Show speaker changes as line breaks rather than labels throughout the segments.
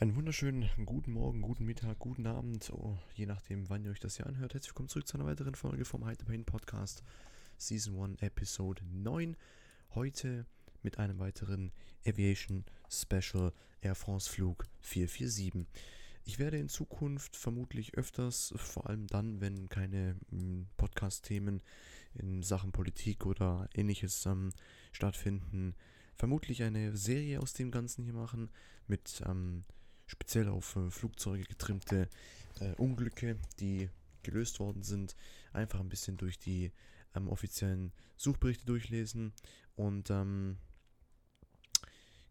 Einen wunderschönen guten Morgen, guten Mittag, guten Abend, oh, je nachdem, wann ihr euch das hier anhört. Herzlich willkommen zurück zu einer weiteren Folge vom Hyde Pain Podcast Season 1 Episode 9. Heute mit einem weiteren Aviation Special Air France Flug 447. Ich werde in Zukunft vermutlich öfters, vor allem dann, wenn keine hm, Podcast-Themen in Sachen Politik oder ähnliches ähm, stattfinden, vermutlich eine Serie aus dem Ganzen hier machen mit ähm, speziell auf äh, Flugzeuge getrimmte äh, Unglücke, die gelöst worden sind, einfach ein bisschen durch die ähm, offiziellen Suchberichte durchlesen und ähm,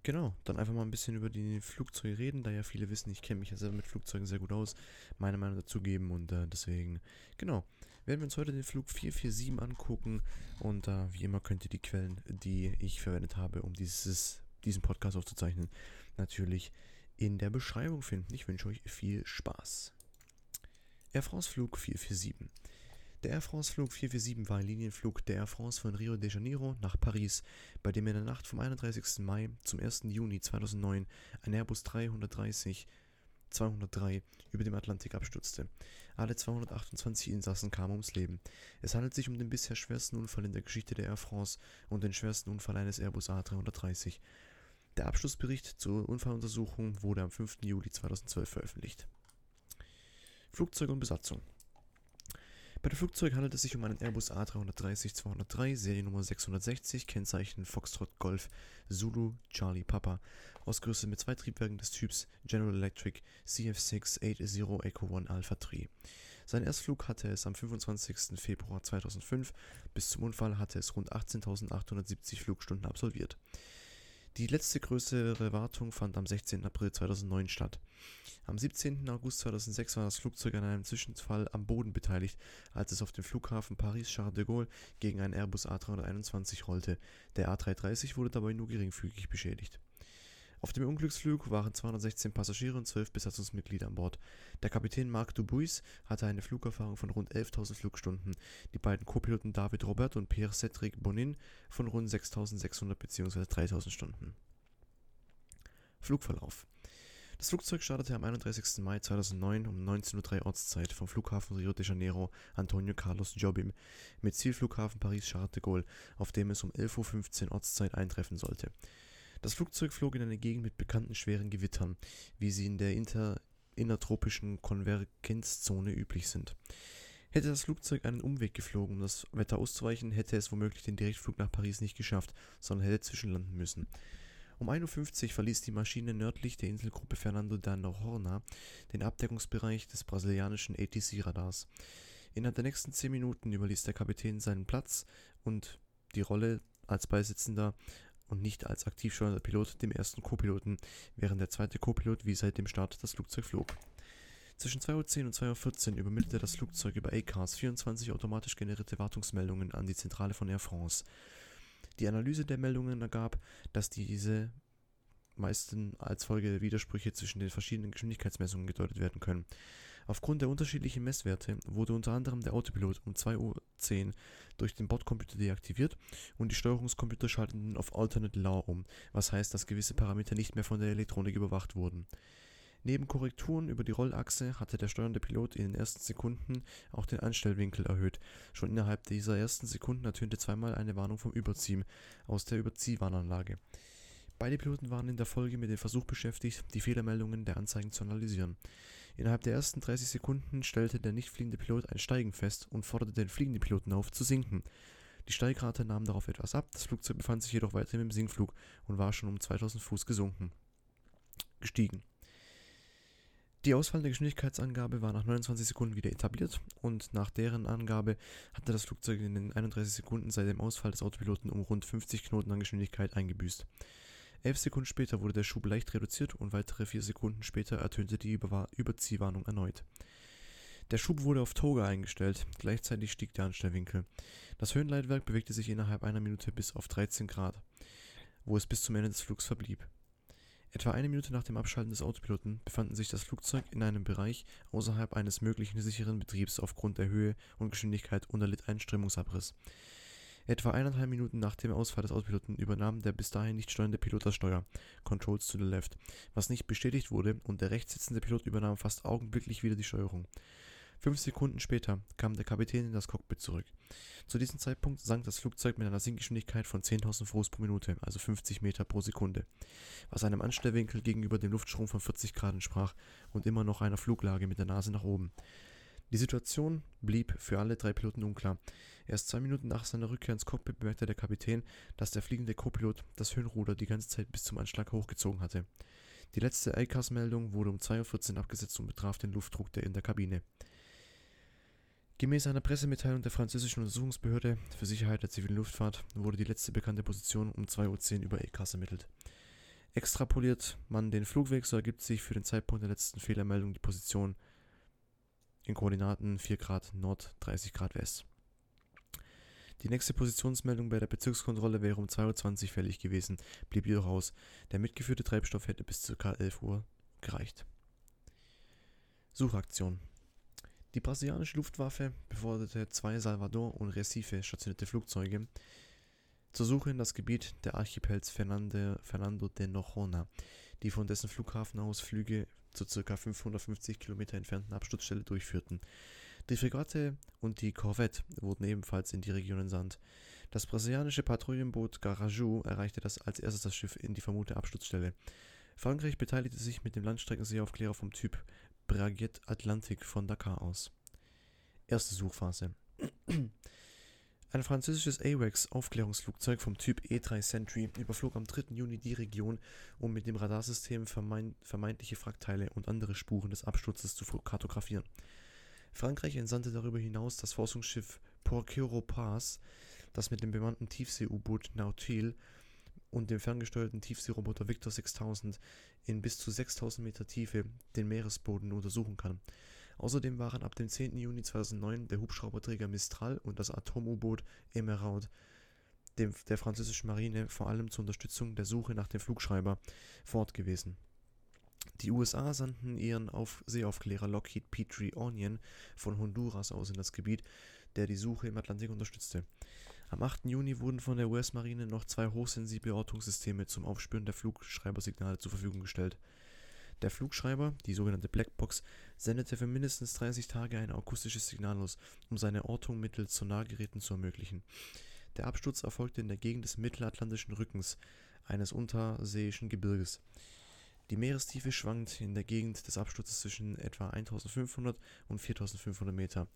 genau, dann einfach mal ein bisschen über die Flugzeuge reden, da ja viele wissen, ich kenne mich ja selber mit Flugzeugen sehr gut aus, meine Meinung dazu geben und äh, deswegen, genau, werden wir uns heute den Flug 447 angucken und äh, wie immer könnt ihr die Quellen, die ich verwendet habe, um dieses, diesen Podcast aufzuzeichnen, natürlich in der Beschreibung finden. Ich wünsche euch viel Spaß. Air France Flug 447. Der Air France Flug 447 war ein Linienflug der Air France von Rio de Janeiro nach Paris, bei dem in der Nacht vom 31. Mai zum 1. Juni 2009 ein Airbus 330 203 über dem Atlantik abstürzte. Alle 228 Insassen kamen ums Leben. Es handelt sich um den bisher schwersten Unfall in der Geschichte der Air France und den schwersten Unfall eines Airbus A330. Der Abschlussbericht zur Unfalluntersuchung wurde am 5. Juli 2012 veröffentlicht. Flugzeug und Besatzung bei dem Flugzeug handelt es sich um einen Airbus A330-203, Seriennummer 660, Kennzeichen Foxtrot Golf Zulu Charlie Papa, ausgerüstet mit zwei Triebwerken des Typs General Electric CF680 Echo 1 Alpha 3. Seinen Erstflug hatte es am 25. Februar 2005, bis zum Unfall hatte es rund 18.870 Flugstunden absolviert. Die letzte größere Wartung fand am 16. April 2009 statt. Am 17. August 2006 war das Flugzeug an einem Zwischenfall am Boden beteiligt, als es auf dem Flughafen Paris-Charles de Gaulle gegen einen Airbus A321 rollte. Der A330 wurde dabei nur geringfügig beschädigt. Auf dem Unglücksflug waren 216 Passagiere und 12 Besatzungsmitglieder an Bord. Der Kapitän Marc Dubuis hatte eine Flugerfahrung von rund 11.000 Flugstunden, die beiden Co-Piloten David Robert und Pierre-Cédric Bonin von rund 6.600 bzw. 3.000 Stunden. Flugverlauf das Flugzeug startete am 31. Mai 2009 um 19.03 Uhr Ortszeit vom Flughafen Rio de Janeiro Antonio Carlos Jobim mit Zielflughafen Paris-Charles de Gaulle, auf dem es um 11.15 Uhr Ortszeit eintreffen sollte. Das Flugzeug flog in eine Gegend mit bekannten schweren Gewittern, wie sie in der inter innertropischen Konvergenzzone üblich sind. Hätte das Flugzeug einen Umweg geflogen, um das Wetter auszuweichen, hätte es womöglich den Direktflug nach Paris nicht geschafft, sondern hätte zwischenlanden müssen. Um 1.50 Uhr verließ die Maschine nördlich der Inselgruppe Fernando da Noronha den Abdeckungsbereich des brasilianischen ATC-Radars. Innerhalb der nächsten 10 Minuten überließ der Kapitän seinen Platz und die Rolle als Beisitzender und nicht als aktiv steuernder Pilot dem ersten Co-Piloten, während der zweite Co-Pilot wie seit dem Start das Flugzeug flog. Zwischen 2.10 Uhr und 2.14 Uhr übermittelte das Flugzeug über ACARS 24 automatisch generierte Wartungsmeldungen an die Zentrale von Air France. Die Analyse der Meldungen ergab, dass diese meisten als Folge der Widersprüche zwischen den verschiedenen Geschwindigkeitsmessungen gedeutet werden können. Aufgrund der unterschiedlichen Messwerte wurde unter anderem der Autopilot um 2.10 Uhr durch den Bordcomputer deaktiviert und die Steuerungscomputer schalteten auf Alternate Law um, was heißt, dass gewisse Parameter nicht mehr von der Elektronik überwacht wurden. Neben Korrekturen über die Rollachse hatte der steuernde Pilot in den ersten Sekunden auch den Einstellwinkel erhöht. Schon innerhalb dieser ersten Sekunden ertönte zweimal eine Warnung vom Überziehen aus der Überziehwarnanlage. Beide Piloten waren in der Folge mit dem Versuch beschäftigt, die Fehlermeldungen der Anzeigen zu analysieren. Innerhalb der ersten 30 Sekunden stellte der nicht fliegende Pilot ein Steigen fest und forderte den fliegenden Piloten auf, zu sinken. Die Steigrate nahm darauf etwas ab, das Flugzeug befand sich jedoch weiterhin im Sinkflug und war schon um 2000 Fuß gesunken. Gestiegen. Die ausfallende Geschwindigkeitsangabe war nach 29 Sekunden wieder etabliert und nach deren Angabe hatte das Flugzeug in den 31 Sekunden seit dem Ausfall des Autopiloten um rund 50 Knoten an Geschwindigkeit eingebüßt. Elf Sekunden später wurde der Schub leicht reduziert und weitere vier Sekunden später ertönte die Über Überziehwarnung erneut. Der Schub wurde auf Toga eingestellt, gleichzeitig stieg der Anstellwinkel. Das Höhenleitwerk bewegte sich innerhalb einer Minute bis auf 13 Grad, wo es bis zum Ende des Flugs verblieb. Etwa eine Minute nach dem Abschalten des Autopiloten befanden sich das Flugzeug in einem Bereich außerhalb eines möglichen sicheren Betriebs aufgrund der Höhe und Geschwindigkeit und erlitt einen Strömungsabriss. Etwa eineinhalb Minuten nach dem Ausfall des Autopiloten übernahm der bis dahin nicht steuernde Pilot das Steuer (Controls to the left), was nicht bestätigt wurde, und der rechts sitzende Pilot übernahm fast augenblicklich wieder die Steuerung. Fünf Sekunden später kam der Kapitän in das Cockpit zurück. Zu diesem Zeitpunkt sank das Flugzeug mit einer Sinkgeschwindigkeit von 10.000 Fuß pro Minute also 50 Meter pro Sekunde, was einem Anstellwinkel gegenüber dem Luftstrom von 40 Grad entsprach und immer noch einer Fluglage mit der Nase nach oben. Die Situation blieb für alle drei Piloten unklar. Erst zwei Minuten nach seiner Rückkehr ins Cockpit bemerkte der Kapitän, dass der fliegende Copilot das Höhenruder die ganze Zeit bis zum Anschlag hochgezogen hatte. Die letzte ACAS-Meldung wurde um 2.14 Uhr abgesetzt und betraf den Luftdruck der in der Kabine. Gemäß einer Pressemitteilung der französischen Untersuchungsbehörde für Sicherheit der zivilen Luftfahrt wurde die letzte bekannte Position um 2.10 Uhr über ECAS ermittelt. Extrapoliert man den Flugweg, so ergibt sich für den Zeitpunkt der letzten Fehlermeldung die Position in Koordinaten 4 Grad Nord, 30 Grad West. Die nächste Positionsmeldung bei der Bezirkskontrolle wäre um 2.20 Uhr fällig gewesen, blieb jedoch aus. Der mitgeführte Treibstoff hätte bis ca. 11 Uhr gereicht. Suchaktion Die brasilianische Luftwaffe beforderte zwei Salvador und Recife stationierte Flugzeuge zur Suche in das Gebiet der Archipels Fernando, de Noronha, die von dessen Flughafen aus Flüge zur ca. 550 Kilometer entfernten Absturzstelle durchführten. Die Fregatte und die Korvette wurden ebenfalls in die Region entsandt. Das brasilianische Patrouillenboot Garaju erreichte das als erstes das Schiff in die vermutete Absturzstelle. Frankreich beteiligte sich mit dem Landstreckenseeaufklärer vom Typ Braguet Atlantic von Dakar aus. Erste Suchphase ein französisches AWACS-Aufklärungsflugzeug vom Typ E-3 Sentry überflog am 3. Juni die Region, um mit dem Radarsystem vermeintliche Wrackteile und andere Spuren des Absturzes zu kartografieren. Frankreich entsandte darüber hinaus das Forschungsschiff Porquero Paz, das mit dem bemannten Tiefsee-U-Boot Nautil und dem ferngesteuerten Tiefseeroboter Victor 6000 in bis zu 6000 Meter Tiefe den Meeresboden untersuchen kann Außerdem waren ab dem 10. Juni 2009 der Hubschrauberträger Mistral und das Atom-U-Boot Emeraude der französischen Marine vor allem zur Unterstützung der Suche nach dem Flugschreiber vor Ort gewesen. Die USA sandten ihren Auf Seeaufklärer Lockheed Petrie Onion von Honduras aus in das Gebiet, der die Suche im Atlantik unterstützte. Am 8. Juni wurden von der US-Marine noch zwei hochsensible Ortungssysteme zum Aufspüren der Flugschreibersignale zur Verfügung gestellt der Flugschreiber, die sogenannte Blackbox, sendete für mindestens 30 Tage ein akustisches Signal aus, um seine Ortung mittels Sonargeräten zu ermöglichen. Der Absturz erfolgte in der Gegend des Mittelatlantischen Rückens, eines unterseeischen Gebirges. Die Meerestiefe schwankt in der Gegend des Absturzes zwischen etwa 1500 und 4500 Meter.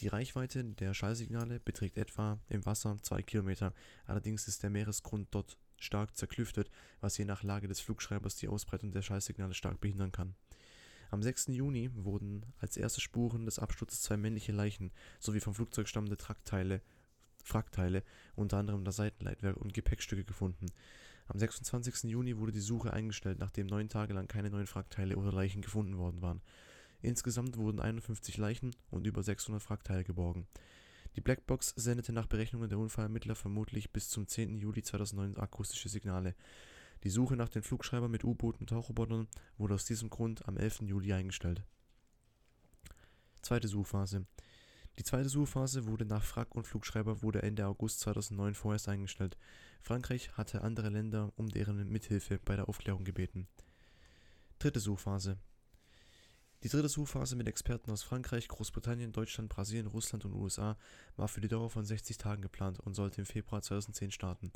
Die Reichweite der Schallsignale beträgt etwa im Wasser 2 Kilometer, allerdings ist der Meeresgrund dort stark zerklüftet, was je nach Lage des Flugschreibers die Ausbreitung der Schallsignale stark behindern kann. Am 6. Juni wurden als erste Spuren des Absturzes zwei männliche Leichen sowie vom Flugzeug stammende Trackteile, Wrackteile, unter anderem das Seitenleitwerk und Gepäckstücke gefunden. Am 26. Juni wurde die Suche eingestellt, nachdem neun Tage lang keine neuen Wrackteile oder Leichen gefunden worden waren. Insgesamt wurden 51 Leichen und über 600 Wrackteile geborgen. Die Blackbox sendete nach Berechnungen der Unfallermittler vermutlich bis zum 10. Juli 2009 akustische Signale. Die Suche nach den Flugschreibern mit U-Booten und Tauchrobotern wurde aus diesem Grund am 11. Juli eingestellt. Zweite Suchphase Die zweite Suchphase wurde nach Frack und Flugschreiber wurde Ende August 2009 vorerst eingestellt. Frankreich hatte andere Länder um deren Mithilfe bei der Aufklärung gebeten. Dritte Suchphase die dritte Suchphase mit Experten aus Frankreich, Großbritannien, Deutschland, Brasilien, Russland und USA war für die Dauer von 60 Tagen geplant und sollte im Februar 2010 starten.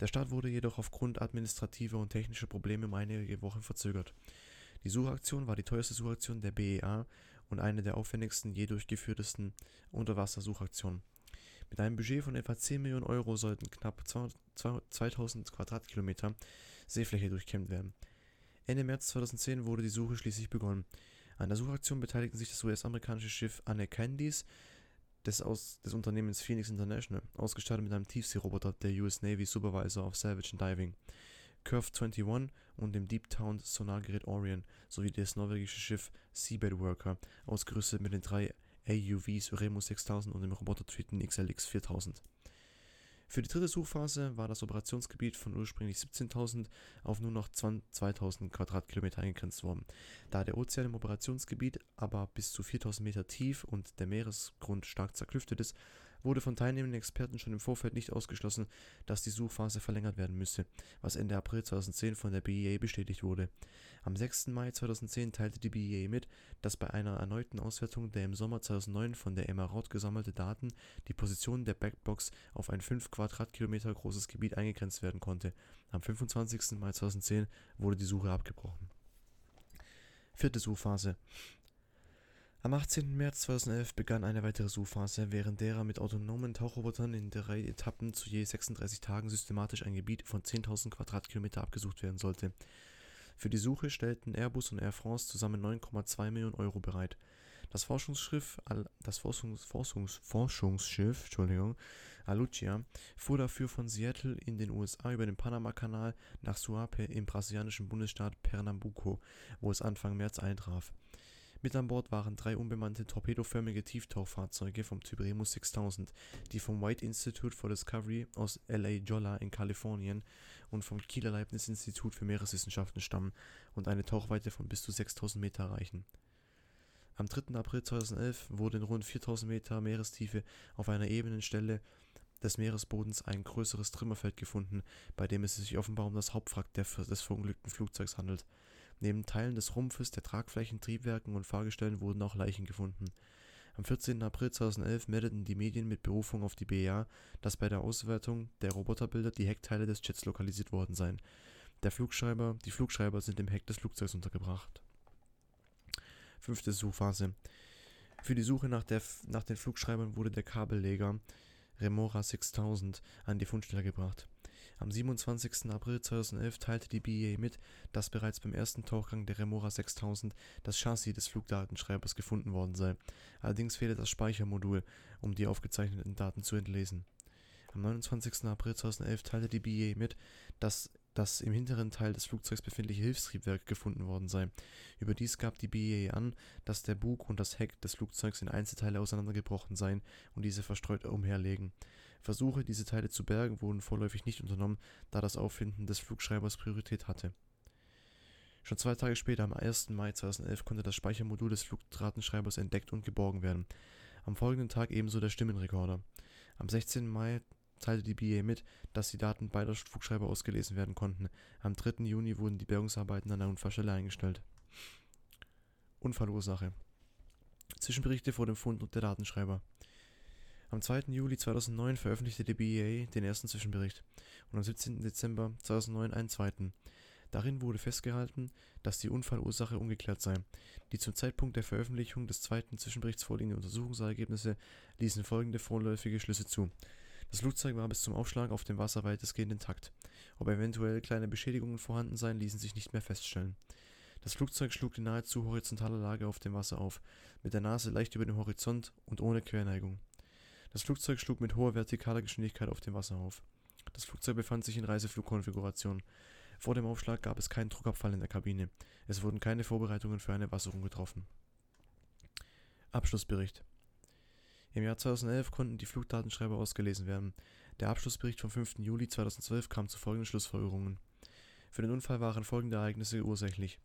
Der Start wurde jedoch aufgrund administrativer und technischer Probleme um einige Wochen verzögert. Die Suchaktion war die teuerste Suchaktion der BEA und eine der aufwendigsten je durchgeführtesten Unterwassersuchaktionen. Mit einem Budget von etwa 10 Millionen Euro sollten knapp 2000 Quadratkilometer Seefläche durchkämmt werden. Ende März 2010 wurde die Suche schließlich begonnen. An der Suchaktion beteiligten sich das US-amerikanische Schiff Anne Candies des, aus, des Unternehmens Phoenix International, ausgestattet mit einem Tiefseeroboter der US Navy Supervisor of Salvage and Diving, Curve 21 und dem Deep Town Sonargerät Orion sowie das norwegische Schiff Seabed Worker, ausgerüstet mit den drei AUVs Remus 6000 und dem Roboter Triton XLX 4000. Für die dritte Suchphase war das Operationsgebiet von ursprünglich 17.000 auf nur noch 2.000 Quadratkilometer eingegrenzt worden. Da der Ozean im Operationsgebiet aber bis zu 4.000 Meter tief und der Meeresgrund stark zerklüftet ist, wurde von teilnehmenden Experten schon im Vorfeld nicht ausgeschlossen, dass die Suchphase verlängert werden müsse, was Ende April 2010 von der BEA bestätigt wurde. Am 6. Mai 2010 teilte die BEA mit, dass bei einer erneuten Auswertung der im Sommer 2009 von der Emerald gesammelten Daten die Position der Blackbox auf ein 5 Quadratkilometer großes Gebiet eingegrenzt werden konnte. Am 25. Mai 2010 wurde die Suche abgebrochen. Vierte Suchphase am 18. März 2011 begann eine weitere Suchphase, während derer mit autonomen Tauchrobotern in drei Etappen zu je 36 Tagen systematisch ein Gebiet von 10.000 Quadratkilometer abgesucht werden sollte. Für die Suche stellten Airbus und Air France zusammen 9,2 Millionen Euro bereit. Das Forschungsschiff, das Forschungs, Forschungs, Forschungsschiff Entschuldigung, Alucia fuhr dafür von Seattle in den USA über den Panamakanal nach Suape im brasilianischen Bundesstaat Pernambuco, wo es Anfang März eintraf. Mit an Bord waren drei unbemannte torpedoförmige Tieftauchfahrzeuge vom Typ Remus 6000, die vom White Institute for Discovery aus LA Jolla in Kalifornien und vom Kieler Leibniz Institut für Meereswissenschaften stammen und eine Tauchweite von bis zu 6000 Meter erreichen. Am 3. April 2011 wurde in rund 4000 Meter Meerestiefe auf einer ebenen Stelle des Meeresbodens ein größeres Trümmerfeld gefunden, bei dem es sich offenbar um das Hauptwrack des verunglückten Flugzeugs handelt Neben Teilen des Rumpfes, der Tragflächen, Triebwerken und Fahrgestellen wurden auch Leichen gefunden. Am 14. April 2011 meldeten die Medien mit Berufung auf die BEA, dass bei der Auswertung der Roboterbilder die Heckteile des Jets lokalisiert worden seien. Der Flugschreiber, die Flugschreiber sind im Heck des Flugzeugs untergebracht. Fünfte Suchphase. Für die Suche nach, der, nach den Flugschreibern wurde der Kabelleger Remora 6000 an die Fundstelle gebracht. Am 27. April 2011 teilte die BEA mit, dass bereits beim ersten Tauchgang der Remora 6000 das Chassis des Flugdatenschreibers gefunden worden sei, allerdings fehle das Speichermodul, um die aufgezeichneten Daten zu entlesen. Am 29. April 2011 teilte die BEA mit, dass das im hinteren Teil des Flugzeugs befindliche Hilfstriebwerk gefunden worden sei. Überdies gab die BEA an, dass der Bug und das Heck des Flugzeugs in Einzelteile auseinandergebrochen seien und diese verstreut umherlegen. Versuche, diese Teile zu bergen, wurden vorläufig nicht unternommen, da das Auffinden des Flugschreibers Priorität hatte. Schon zwei Tage später, am 1. Mai 2011, konnte das Speichermodul des Flugdatenschreibers entdeckt und geborgen werden. Am folgenden Tag ebenso der Stimmenrekorder. Am 16. Mai teilte die BA mit, dass die Daten beider Flugschreiber ausgelesen werden konnten. Am 3. Juni wurden die Bergungsarbeiten an der Unfallstelle eingestellt. Unfallursache Zwischenberichte vor dem Fund und der Datenschreiber am 2. Juli 2009 veröffentlichte die BEA den ersten Zwischenbericht und am 17. Dezember 2009 einen zweiten. Darin wurde festgehalten, dass die Unfallursache ungeklärt sei. Die zum Zeitpunkt der Veröffentlichung des zweiten Zwischenberichts vorliegenden Untersuchungsergebnisse ließen folgende vorläufige Schlüsse zu. Das Flugzeug war bis zum Aufschlag auf dem Wasser weitestgehend intakt. Ob eventuell kleine Beschädigungen vorhanden seien, ließen sich nicht mehr feststellen. Das Flugzeug schlug in nahezu horizontaler Lage auf dem Wasser auf, mit der Nase leicht über dem Horizont und ohne Querneigung. Das Flugzeug schlug mit hoher vertikaler Geschwindigkeit auf dem Wasser auf. Das Flugzeug befand sich in Reiseflugkonfiguration. Vor dem Aufschlag gab es keinen Druckabfall in der Kabine. Es wurden keine Vorbereitungen für eine Wasserung getroffen. Abschlussbericht Im Jahr 2011 konnten die Flugdatenschreiber ausgelesen werden. Der Abschlussbericht vom 5. Juli 2012 kam zu folgenden Schlussfolgerungen. Für den Unfall waren folgende Ereignisse ursächlich.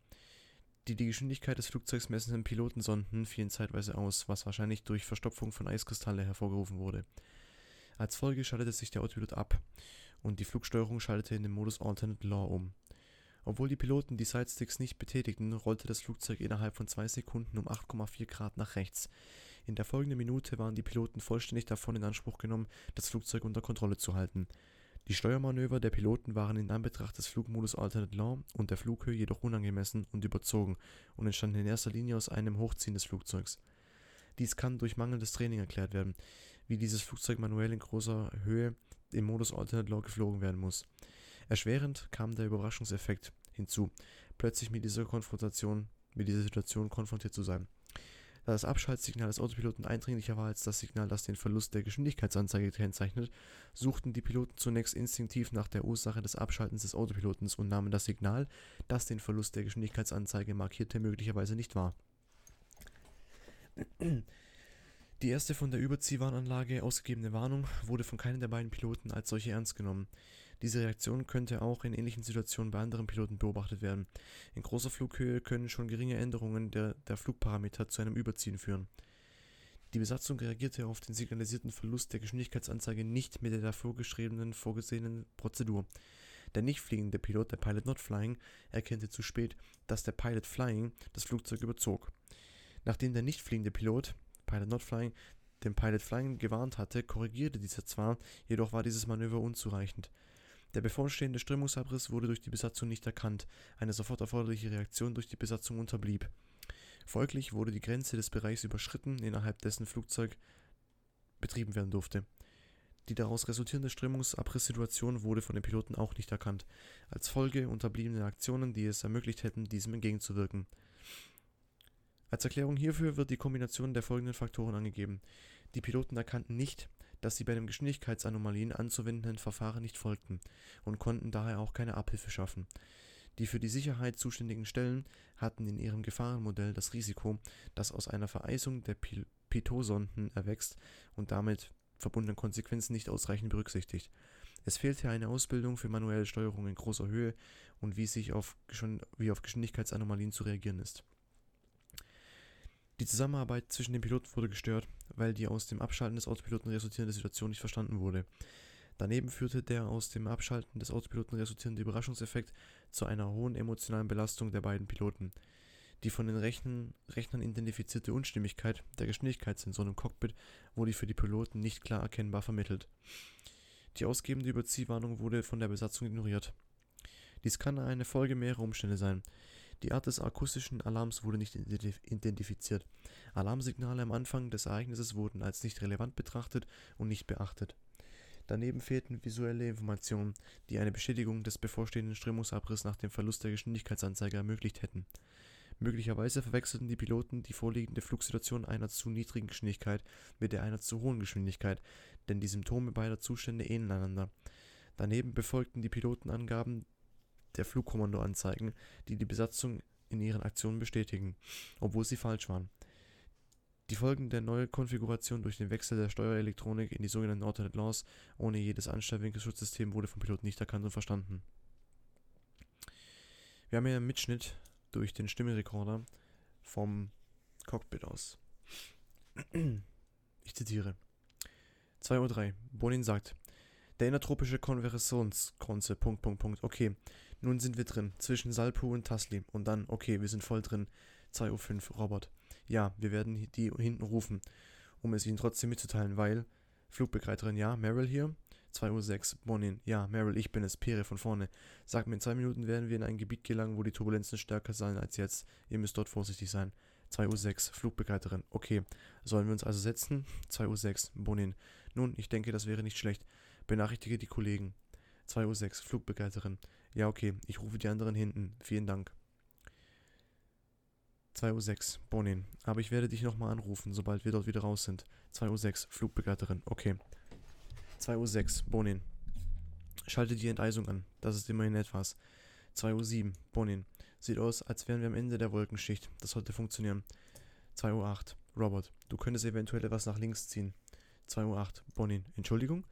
Die die Geschwindigkeit des Flugzeugs messenden Pilotensonden fielen zeitweise aus, was wahrscheinlich durch Verstopfung von Eiskristalle hervorgerufen wurde. Als Folge schaltete sich der Autopilot ab und die Flugsteuerung schaltete in den Modus Alternate Law um. Obwohl die Piloten die Sidesticks nicht betätigten, rollte das Flugzeug innerhalb von zwei Sekunden um 8,4 Grad nach rechts. In der folgenden Minute waren die Piloten vollständig davon in Anspruch genommen, das Flugzeug unter Kontrolle zu halten. Die Steuermanöver der Piloten waren in Anbetracht des Flugmodus Alternate Law und der Flughöhe jedoch unangemessen und überzogen und entstanden in erster Linie aus einem Hochziehen des Flugzeugs. Dies kann durch mangelndes Training erklärt werden, wie dieses Flugzeug manuell in großer Höhe im Modus Alternate Law geflogen werden muss. Erschwerend kam der Überraschungseffekt hinzu, plötzlich mit dieser Konfrontation, mit dieser Situation konfrontiert zu sein. Da das Abschaltsignal des Autopiloten eindringlicher war als das Signal, das den Verlust der Geschwindigkeitsanzeige kennzeichnet, suchten die Piloten zunächst instinktiv nach der Ursache des Abschaltens des Autopilotens und nahmen das Signal, das den Verlust der Geschwindigkeitsanzeige markierte, möglicherweise nicht wahr. Die erste von der Überziehwarnanlage ausgegebene Warnung wurde von keinem der beiden Piloten als solche ernst genommen. Diese Reaktion könnte auch in ähnlichen Situationen bei anderen Piloten beobachtet werden. In großer Flughöhe können schon geringe Änderungen der, der Flugparameter zu einem Überziehen führen. Die Besatzung reagierte auf den signalisierten Verlust der Geschwindigkeitsanzeige nicht mit der davor geschriebenen vorgesehenen Prozedur. Der nicht fliegende Pilot, der Pilot Not Flying, erkannte zu spät, dass der Pilot Flying das Flugzeug überzog. Nachdem der nicht fliegende Pilot, Pilot Not Flying, den Pilot Flying gewarnt hatte, korrigierte dieser zwar, jedoch war dieses Manöver unzureichend. Der bevorstehende Strömungsabriss wurde durch die Besatzung nicht erkannt, eine sofort erforderliche Reaktion durch die Besatzung unterblieb. Folglich wurde die Grenze des Bereichs überschritten, innerhalb dessen Flugzeug betrieben werden durfte. Die daraus resultierende Strömungsabrisssituation wurde von den Piloten auch nicht erkannt, als Folge unterbliebene Aktionen, die es ermöglicht hätten, diesem entgegenzuwirken. Als Erklärung hierfür wird die Kombination der folgenden Faktoren angegeben. Die Piloten erkannten nicht, dass sie bei den Geschwindigkeitsanomalien anzuwendenden Verfahren nicht folgten und konnten daher auch keine Abhilfe schaffen. Die für die Sicherheit zuständigen Stellen hatten in ihrem Gefahrenmodell das Risiko, das aus einer Vereisung der Pitot-Sonden erwächst und damit verbundenen Konsequenzen nicht ausreichend berücksichtigt. Es fehlte eine Ausbildung für manuelle Steuerung in großer Höhe und wie sich auf, wie auf Geschwindigkeitsanomalien zu reagieren ist. Die Zusammenarbeit zwischen den Piloten wurde gestört, weil die aus dem Abschalten des Autopiloten resultierende Situation nicht verstanden wurde. Daneben führte der aus dem Abschalten des Autopiloten resultierende Überraschungseffekt zu einer hohen emotionalen Belastung der beiden Piloten. Die von den Rechnen, Rechnern identifizierte Unstimmigkeit der Geschwindigkeitssensoren im Cockpit wurde für die Piloten nicht klar erkennbar vermittelt. Die ausgebende Überziehwarnung wurde von der Besatzung ignoriert. Dies kann eine Folge mehrerer Umstände sein. Die Art des akustischen Alarms wurde nicht identifiziert. Alarmsignale am Anfang des Ereignisses wurden als nicht relevant betrachtet und nicht beachtet. Daneben fehlten visuelle Informationen, die eine Bestätigung des bevorstehenden Strömungsabrisses nach dem Verlust der Geschwindigkeitsanzeige ermöglicht hätten. Möglicherweise verwechselten die Piloten die vorliegende Flugsituation einer zu niedrigen Geschwindigkeit mit der einer zu hohen Geschwindigkeit, denn die Symptome beider Zustände ähneln einander. Daneben befolgten die Piloten Angaben der Flugkommandoanzeigen, die die Besatzung in ihren Aktionen bestätigen, obwohl sie falsch waren. Die Folgen der Neukonfiguration durch den Wechsel der Steuerelektronik in die sogenannten Alternate Laws ohne jedes Anstellwinkelschutzsystem wurde vom Piloten nicht erkannt und verstanden. Wir haben hier einen Mitschnitt durch den Stimmenrekorder vom Cockpit aus. Ich zitiere. 2.03 Uhr. Bonin sagt, der innertropische Konversionskonze, Punkt, Punkt, Punkt. Okay, nun sind wir drin, zwischen Salpu und Tasli. Und dann, okay, wir sind voll drin. 2.05 Uhr, Robert. Ja, wir werden die hinten rufen, um es ihnen trotzdem mitzuteilen, weil. Flugbegleiterin, ja, Meryl hier. 2.06 Uhr, Bonin, ja, Meryl, ich bin es, Pere von vorne. Sag mir, in zwei Minuten werden wir in ein Gebiet gelangen, wo die Turbulenzen stärker sein als jetzt. Ihr müsst dort vorsichtig sein. 2.06 Uhr, Flugbegleiterin, okay. Sollen wir uns also setzen? 2.06 Uhr, Bonin. Nun, ich denke, das wäre nicht schlecht. Benachrichtige die Kollegen. 2.06 Uhr, Flugbegleiterin. Ja, okay, ich rufe die anderen hinten. Vielen Dank. 2.06 Uhr, Bonin. Aber ich werde dich nochmal anrufen, sobald wir dort wieder raus sind. 2.06 Uhr, Flugbegleiterin. Okay. 2.06 Uhr, Bonin. Schalte die Enteisung an. Das ist immerhin etwas. 2.07 Uhr, Bonin. Sieht aus, als wären wir am Ende der Wolkenschicht. Das sollte funktionieren. 2.08 Uhr, Robert. Du könntest eventuell etwas nach links ziehen. 2.08 Uhr, Bonin. Entschuldigung?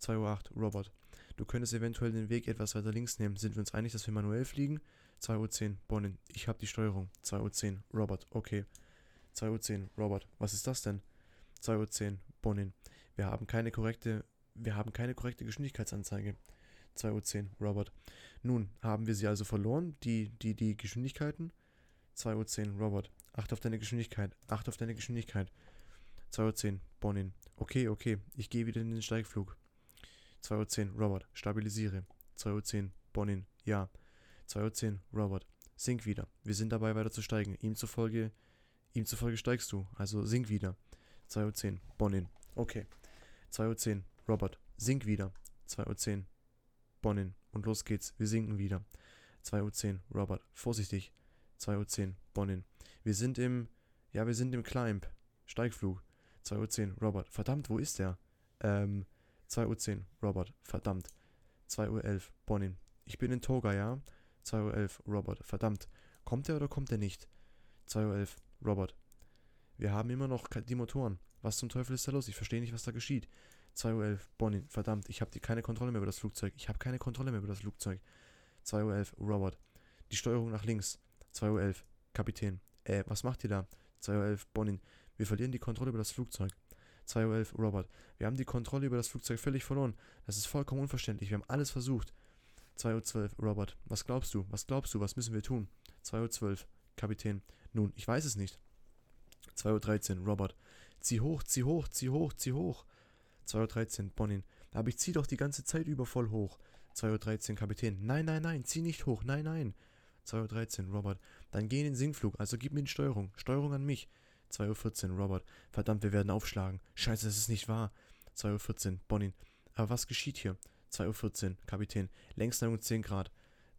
2.08 Uhr, Robert. Du könntest eventuell den Weg etwas weiter links nehmen. Sind wir uns einig, dass wir manuell fliegen? 2.10 Uhr, Bonin. Ich habe die Steuerung. 2.10 Uhr, Robert. Okay. 2.10 Uhr, Robert. Was ist das denn? 2.10 Uhr, Bonin. Wir haben keine korrekte, wir haben keine korrekte Geschwindigkeitsanzeige. 2.10 Uhr, Robert. Nun, haben wir sie also verloren, die, die, die Geschwindigkeiten? 2.10 Uhr, Robert. Acht auf deine Geschwindigkeit. Acht auf deine Geschwindigkeit. 2.10 Uhr, Bonin. Okay, okay. Ich gehe wieder in den Steigflug. 2.10 Uhr, Robert, stabilisiere. 2.10 Uhr, Bonin, ja. 2.10 Uhr, Robert, sink wieder. Wir sind dabei weiter zu steigen. Ihm zufolge, ihm zufolge steigst du, also sink wieder. 2.10 Uhr, Bonin, okay. 2.10 Uhr, Robert, sink wieder. 2.10 Uhr, Bonin, und los geht's, wir sinken wieder. 2.10 Uhr, Robert, vorsichtig. 2.10 Uhr, Bonin. Wir sind im, ja, wir sind im Climb. Steigflug. 2.10 Uhr, Robert. Verdammt, wo ist der? Ähm, 2.10 Uhr, Robert, verdammt. 2.11 Uhr, Bonin. Ich bin in Toga, ja? 2.11 Uhr, Robert, verdammt. Kommt er oder kommt er nicht? 2.11 Uhr, Robert. Wir haben immer noch die Motoren. Was zum Teufel ist da los? Ich verstehe nicht, was da geschieht. 2.11 Uhr, Bonin, verdammt, ich habe keine Kontrolle mehr über das Flugzeug. Ich habe keine Kontrolle mehr über das Flugzeug. 2.11 Uhr, Robert. Die Steuerung nach links. 2.11 Uhr, Kapitän. Äh, was macht ihr da? 2.11 Uhr, Bonin. Wir verlieren die Kontrolle über das Flugzeug. 2.11 Uhr, Robert. Wir haben die Kontrolle über das Flugzeug völlig verloren. Das ist vollkommen unverständlich. Wir haben alles versucht. 2.12 Uhr, Robert. Was glaubst du? Was glaubst du? Was müssen wir tun? 2.12 Uhr, Kapitän. Nun, ich weiß es nicht. 2.13 Uhr, Robert. Zieh hoch, zieh hoch, zieh hoch, zieh hoch. 2.13 Uhr, Bonin. Aber ich zieh doch die ganze Zeit über voll hoch. 2.13 Uhr, Kapitän. Nein, nein, nein, zieh nicht hoch. Nein, nein. 2.13 Uhr, Robert. Dann geh in den Sinkflug, also gib mir die Steuerung. Steuerung an mich. 2.14 Uhr, Robert. Verdammt, wir werden aufschlagen. Scheiße, das ist nicht wahr. 2.14 Uhr, Bonin. Aber was geschieht hier? 2.14 Uhr, Kapitän. Längsneigung 10 Grad.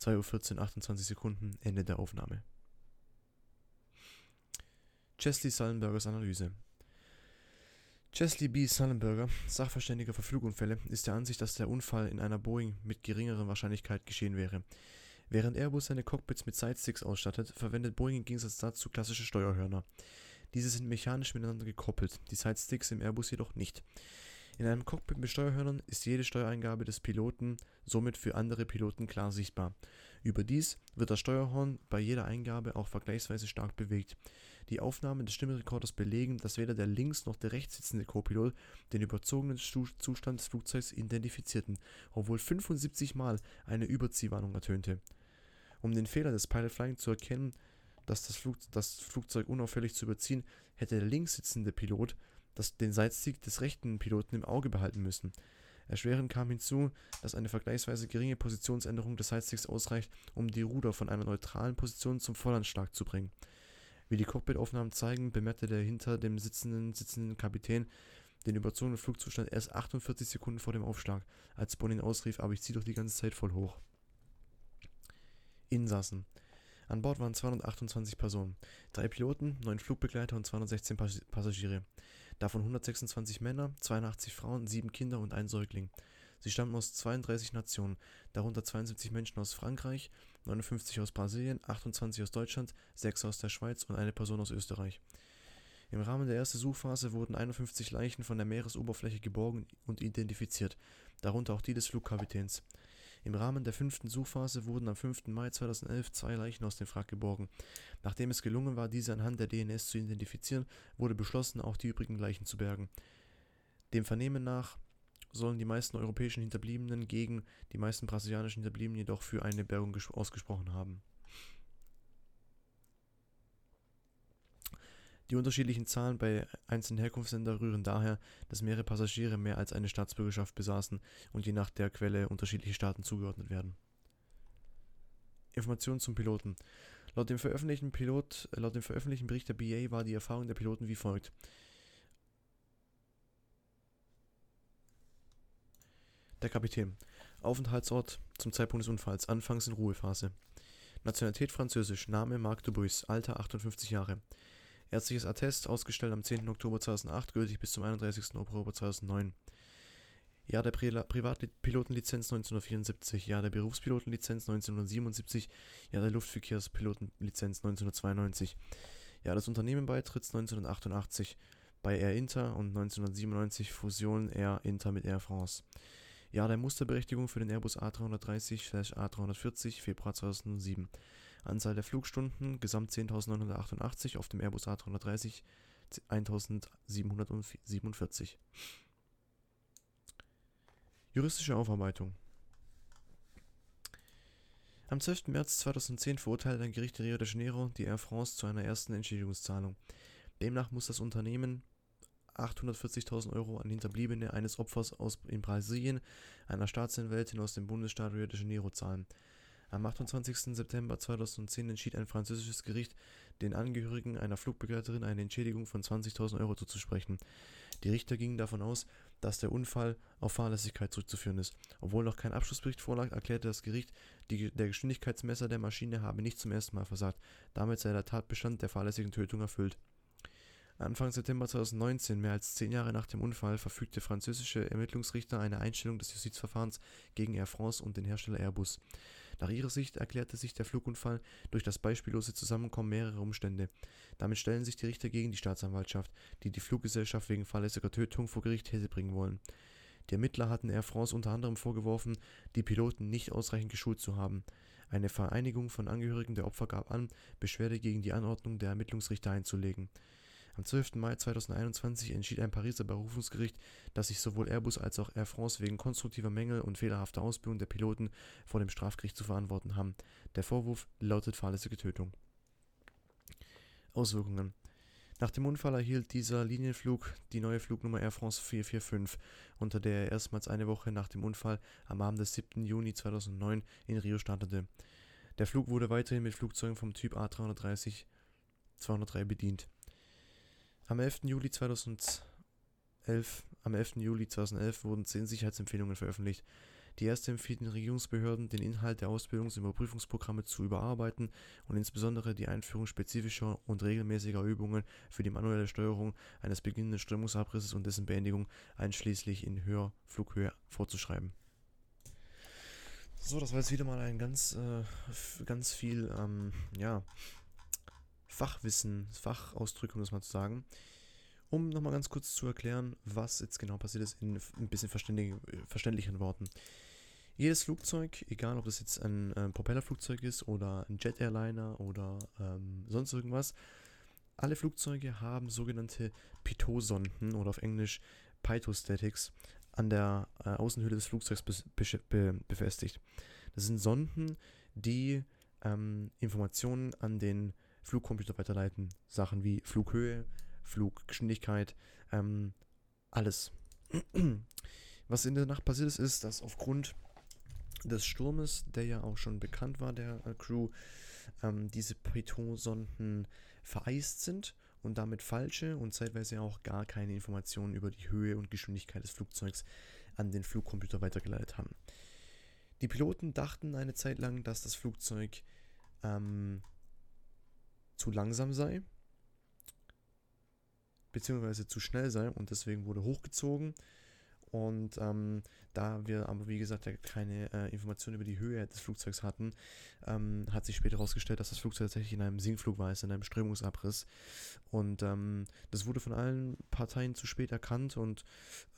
2.14 Uhr, 28 Sekunden. Ende der Aufnahme. Chesley Sullenbergers Analyse. Chesley B. Sullenberger, Sachverständiger für Flugunfälle, ist der Ansicht, dass der Unfall in einer Boeing mit geringerer Wahrscheinlichkeit geschehen wäre. Während Airbus seine Cockpits mit Sidesticks ausstattet, verwendet Boeing im Gegensatz dazu klassische Steuerhörner. Diese sind mechanisch miteinander gekoppelt, die Sidesticks im Airbus jedoch nicht. In einem Cockpit mit Steuerhörnern ist jede Steuereingabe des Piloten somit für andere Piloten klar sichtbar. Überdies wird das Steuerhorn bei jeder Eingabe auch vergleichsweise stark bewegt. Die Aufnahmen des Stimmrekorders belegen, dass weder der links noch der rechts sitzende Co-Pilot den überzogenen Zustand des Flugzeugs identifizierten, obwohl 75 Mal eine Überziehwarnung ertönte. Um den Fehler des Pilot Flying zu erkennen, dass das, Flug, das Flugzeug unauffällig zu überziehen, hätte der links sitzende Pilot das, den Seitstick des rechten Piloten im Auge behalten müssen. Erschwerend kam hinzu, dass eine vergleichsweise geringe Positionsänderung des Sidesticks ausreicht, um die Ruder von einer neutralen Position zum Vorlandschlag zu bringen. Wie die Cockpitaufnahmen zeigen, bemerkte der hinter dem sitzenden, sitzenden Kapitän den überzogenen Flugzustand erst 48 Sekunden vor dem Aufschlag, als Bonin ausrief, aber ich ziehe doch die ganze Zeit voll hoch. Insassen. An Bord waren 228 Personen, drei Piloten, neun Flugbegleiter und 216 Passagiere davon 126 Männer, 82 Frauen, 7 Kinder und ein Säugling. Sie stammen aus 32 Nationen, darunter 72 Menschen aus Frankreich, 59 aus Brasilien, 28 aus Deutschland, 6 aus der Schweiz und eine Person aus Österreich. Im Rahmen der ersten Suchphase wurden 51 Leichen von der Meeresoberfläche geborgen und identifiziert, darunter auch die des Flugkapitäns. Im Rahmen der fünften Suchphase wurden am 5. Mai 2011 zwei Leichen aus dem Wrack geborgen. Nachdem es gelungen war, diese anhand der DNS zu identifizieren, wurde beschlossen, auch die übrigen Leichen zu bergen. Dem Vernehmen nach sollen die meisten europäischen Hinterbliebenen gegen die meisten brasilianischen Hinterbliebenen jedoch für eine Bergung ausgesprochen haben. Die unterschiedlichen Zahlen bei einzelnen Herkunftsländern rühren daher, dass mehrere Passagiere mehr als eine Staatsbürgerschaft besaßen und je nach der Quelle unterschiedliche Staaten zugeordnet werden. Informationen zum Piloten. Laut dem veröffentlichten, Pilot, äh, laut dem veröffentlichten Bericht der BA war die Erfahrung der Piloten wie folgt. Der Kapitän. Aufenthaltsort zum Zeitpunkt des Unfalls. Anfangs in Ruhephase. Nationalität französisch. Name Marc Dubuis. Alter 58 Jahre. Ärztliches Attest, ausgestellt am 10. Oktober 2008, gültig bis zum 31. Oktober 2009. Jahr der Pri Privatpilotenlizenz 1974, Jahr der Berufspilotenlizenz 1977, Jahr der Luftverkehrspilotenlizenz 1992, Jahr des Unternehmenbeitritts 1988, bei Air Inter und 1997 Fusion Air Inter mit Air France. Jahr der Musterberechtigung für den Airbus A330-A340, Februar 2007. Anzahl der Flugstunden Gesamt 10.988 auf dem Airbus A330 1747. Juristische Aufarbeitung Am 12. März 2010 verurteilte ein Gericht Rio de Janeiro die Air France zu einer ersten Entschädigungszahlung. Demnach muss das Unternehmen 840.000 Euro an Hinterbliebene eines Opfers aus in Brasilien, einer Staatsanwältin aus dem Bundesstaat Rio de Janeiro zahlen. Am 28. September 2010 entschied ein französisches Gericht, den Angehörigen einer Flugbegleiterin eine Entschädigung von 20.000 Euro zuzusprechen. Die Richter gingen davon aus, dass der Unfall auf Fahrlässigkeit zurückzuführen ist. Obwohl noch kein Abschlussbericht vorlag, erklärte das Gericht, die, der Geschwindigkeitsmesser der Maschine habe nicht zum ersten Mal versagt. Damit sei der Tatbestand der fahrlässigen Tötung erfüllt. Anfang September 2019, mehr als zehn Jahre nach dem Unfall, verfügte französische Ermittlungsrichter eine Einstellung des Justizverfahrens gegen Air France und den Hersteller Airbus. Nach ihrer Sicht erklärte sich der Flugunfall durch das beispiellose Zusammenkommen mehrerer Umstände. Damit stellen sich die Richter gegen die Staatsanwaltschaft, die die Fluggesellschaft wegen fahrlässiger Tötung vor Gericht hätte bringen wollen. Die Ermittler hatten Air France unter anderem vorgeworfen, die Piloten nicht ausreichend geschult zu haben. Eine Vereinigung von Angehörigen der Opfer gab an, Beschwerde gegen die Anordnung der Ermittlungsrichter einzulegen Am 12. Mai 2021 entschied ein Pariser Berufungsgericht, dass sich sowohl Airbus als auch Air France wegen konstruktiver Mängel und fehlerhafter Ausbildung der Piloten vor dem Strafgericht zu verantworten haben. Der Vorwurf lautet fahrlässige Tötung. Auswirkungen nach dem Unfall erhielt dieser Linienflug die neue Flugnummer Air France 445, unter der er erstmals eine Woche nach dem Unfall am Abend des 7. Juni 2009 in Rio startete. Der Flug wurde weiterhin mit Flugzeugen vom Typ A330-203 bedient. Am 11. Juli 2011, am 11. Juli 2011 wurden zehn Sicherheitsempfehlungen veröffentlicht. Die erste empfiehlt den Regierungsbehörden, den Inhalt der Ausbildungs- und Überprüfungsprogramme zu überarbeiten und insbesondere die Einführung spezifischer und regelmäßiger Übungen für die manuelle Steuerung eines beginnenden Strömungsabrisses und dessen Beendigung einschließlich in Hörflughöhe vorzuschreiben. So, das war jetzt wieder mal ein ganz, äh, ganz viel, ähm, ja, Fachwissen, Fachausdrücke, um das mal zu sagen. Um nochmal ganz kurz zu erklären, was jetzt genau passiert ist, in ein bisschen verständlichen Worten. Jedes Flugzeug, egal ob das jetzt ein äh, Propellerflugzeug ist oder ein Jet Airliner oder ähm, sonst irgendwas, alle Flugzeuge haben sogenannte Pitot-Sonden oder auf Englisch Pythostatics an der äh, Außenhülle des Flugzeugs be be befestigt. Das sind Sonden, die ähm, Informationen an den Flugcomputer weiterleiten. Sachen wie Flughöhe, Fluggeschwindigkeit, ähm, alles. Was in der Nacht passiert ist, ist, dass aufgrund des Sturmes, der ja auch schon bekannt war, der äh, Crew, ähm, diese Python-Sonden vereist sind und damit falsche und zeitweise auch gar keine Informationen über die Höhe und Geschwindigkeit des Flugzeugs an den Flugcomputer weitergeleitet haben. Die Piloten dachten eine Zeit lang, dass das Flugzeug ähm, zu langsam sei, beziehungsweise zu schnell sei und deswegen wurde hochgezogen und ähm, da wir aber, wie gesagt, ja keine äh, Informationen über die Höhe des Flugzeugs hatten, ähm, hat sich später herausgestellt, dass das Flugzeug tatsächlich in einem Sinkflug war, also in einem Strömungsabriss. Und ähm, das wurde von allen Parteien zu spät erkannt und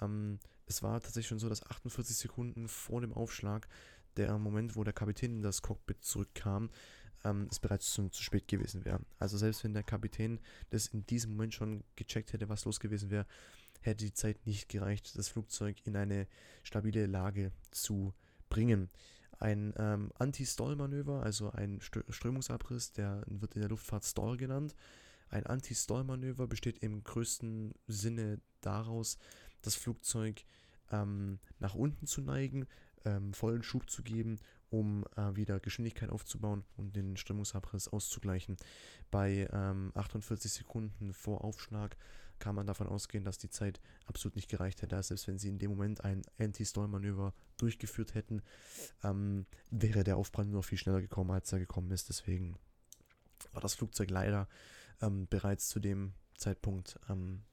ähm, es war tatsächlich schon so, dass 48 Sekunden vor dem Aufschlag, der Moment, wo der Kapitän in das Cockpit zurückkam, ähm, es bereits zu, zu spät gewesen wäre. Also selbst wenn der Kapitän das in diesem Moment schon gecheckt hätte, was los gewesen wäre, hätte die Zeit nicht gereicht, das Flugzeug in eine stabile Lage zu bringen. Ein ähm, Anti-Stall-Manöver, also ein Strömungsabriss, der wird in der Luftfahrt Stall genannt. Ein Anti-Stall-Manöver besteht im größten Sinne daraus, das Flugzeug ähm, nach unten zu neigen, ähm, vollen Schub zu geben, um äh, wieder Geschwindigkeit aufzubauen und den Strömungsabriss auszugleichen. Bei 48 ähm, Sekunden vor Aufschlag kann man davon ausgehen, dass die Zeit absolut nicht gereicht hätte. Selbst wenn sie in dem Moment ein Anti-Stall-Manöver durchgeführt hätten, ähm, wäre der Aufprall nur viel schneller gekommen, als er gekommen ist. Deswegen war das Flugzeug leider ähm, bereits zu dem Zeitpunkt ähm,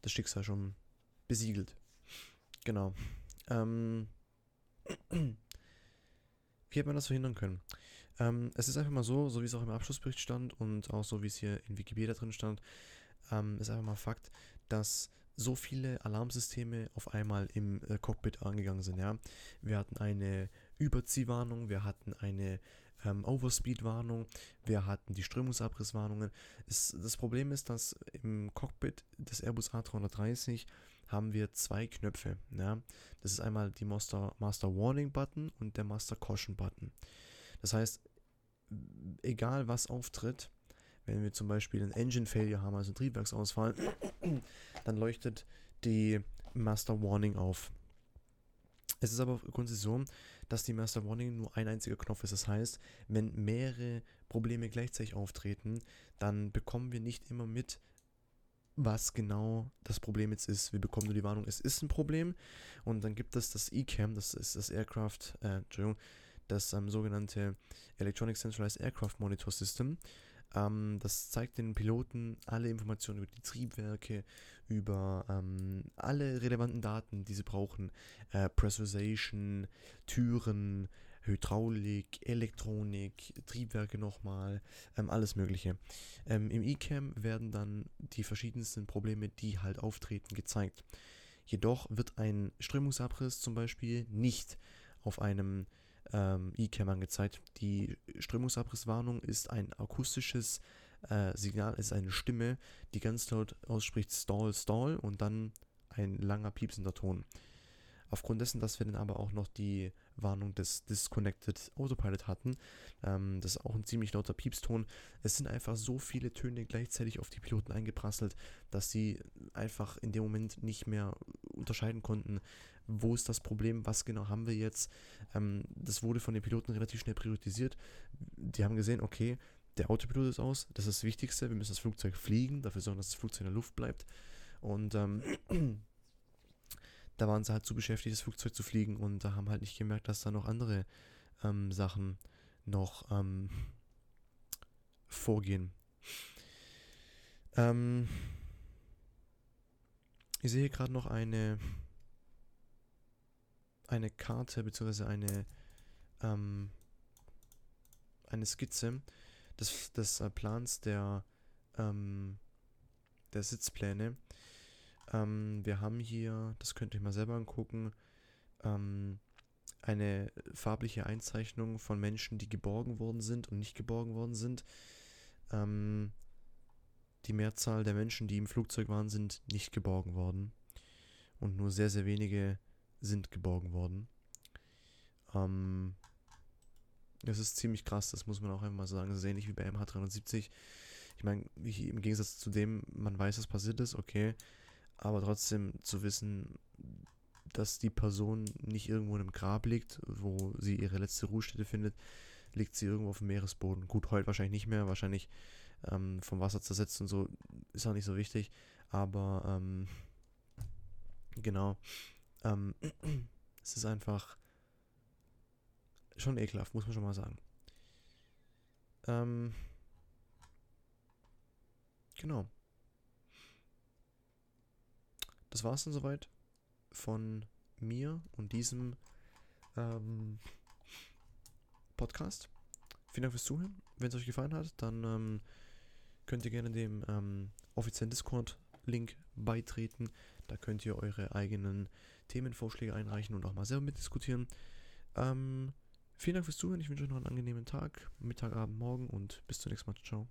das Schicksal schon besiegelt. Genau. Ähm, wie hätte man das verhindern können? Ähm, es ist einfach mal so, so wie es auch im Abschlussbericht stand und auch so wie es hier in Wikipedia drin stand, ähm, ist einfach mal Fakt, dass so viele Alarmsysteme auf einmal im äh, Cockpit angegangen sind. Ja? Wir hatten eine Überziehwarnung, wir hatten eine ähm, Overspeed-Warnung, wir hatten die Strömungsabrisswarnungen. Es, das Problem ist, dass im Cockpit des Airbus A330 haben wir zwei Knöpfe. Ja? Das ist einmal die Master, Master Warning Button und der Master Caution Button. Das heißt, egal was auftritt, wenn wir zum Beispiel ein Engine Failure haben, also einen Triebwerksausfall, dann leuchtet die Master Warning auf. Es ist aber grundsätzlich so, dass die Master Warning nur ein einziger Knopf ist. Das heißt, wenn mehrere Probleme gleichzeitig auftreten, dann bekommen wir nicht immer mit, was genau das Problem jetzt ist. Wir bekommen nur die Warnung, es ist ein Problem. Und dann gibt es das ECAM, das ist das Aircraft, äh, Entschuldigung, das ähm, sogenannte Electronic Centralized Aircraft Monitor System. Ähm, das zeigt den Piloten alle Informationen über die Triebwerke, über ähm, alle relevanten Daten, die sie brauchen. Äh, Pressurization, Türen, Hydraulik, Elektronik, Triebwerke nochmal, ähm, alles Mögliche. Ähm, Im eCam werden dann die verschiedensten Probleme, die halt auftreten, gezeigt. Jedoch wird ein Strömungsabriss zum Beispiel nicht auf einem ähm, E-Cam angezeigt. Die Strömungsabrisswarnung ist ein akustisches äh, Signal ist eine Stimme, die ganz laut ausspricht Stall, Stall und dann ein langer piepsender Ton. Aufgrund dessen, dass wir dann aber auch noch die Warnung des Disconnected Autopilot hatten, ähm, das ist auch ein ziemlich lauter Piepston. Es sind einfach so viele Töne gleichzeitig auf die Piloten eingeprasselt, dass sie einfach in dem Moment nicht mehr unterscheiden konnten, wo ist das Problem, was genau haben wir jetzt. Ähm, das wurde von den Piloten relativ schnell priorisiert. Die haben gesehen, okay, der Autopilot ist aus, das ist das Wichtigste, wir müssen das Flugzeug fliegen, dafür sorgen, dass das Flugzeug in der Luft bleibt. Und ähm, da waren sie halt zu beschäftigt, das Flugzeug zu fliegen und da haben halt nicht gemerkt, dass da noch andere ähm, Sachen noch ähm, vorgehen. Ähm, ich sehe gerade noch eine eine Karte bzw. eine ähm, eine Skizze des, des äh, Plans der ähm, der Sitzpläne ähm, wir haben hier, das könnt ihr mal selber angucken, ähm, eine farbliche Einzeichnung von Menschen, die geborgen worden sind und nicht geborgen worden sind. Ähm, die Mehrzahl der Menschen, die im Flugzeug waren, sind nicht geborgen worden. Und nur sehr, sehr wenige sind geborgen worden. Ähm, das ist ziemlich krass, das muss man auch einmal sagen. Das ist ähnlich wie bei MH370. Ich meine, im Gegensatz zu dem, man weiß, was passiert ist, okay, aber trotzdem zu wissen, dass die Person nicht irgendwo in einem Grab liegt, wo sie ihre letzte Ruhestätte findet, liegt sie irgendwo auf dem Meeresboden. Gut, heute wahrscheinlich nicht mehr, wahrscheinlich ähm, vom Wasser zersetzt und so, ist auch nicht so wichtig, aber ähm, genau, ähm, es ist einfach schon ekelhaft, muss man schon mal sagen. Ähm, genau das war es dann soweit von mir und diesem ähm, Podcast. Vielen Dank fürs Zuhören. Wenn es euch gefallen hat, dann ähm, könnt ihr gerne dem ähm, offiziellen Discord-Link beitreten. Da könnt ihr eure eigenen Themenvorschläge einreichen und auch mal selber mitdiskutieren. Ähm, vielen Dank fürs Zuhören. Ich wünsche euch noch einen angenehmen Tag, Mittag, Abend, Morgen und bis zum nächsten Mal. Ciao.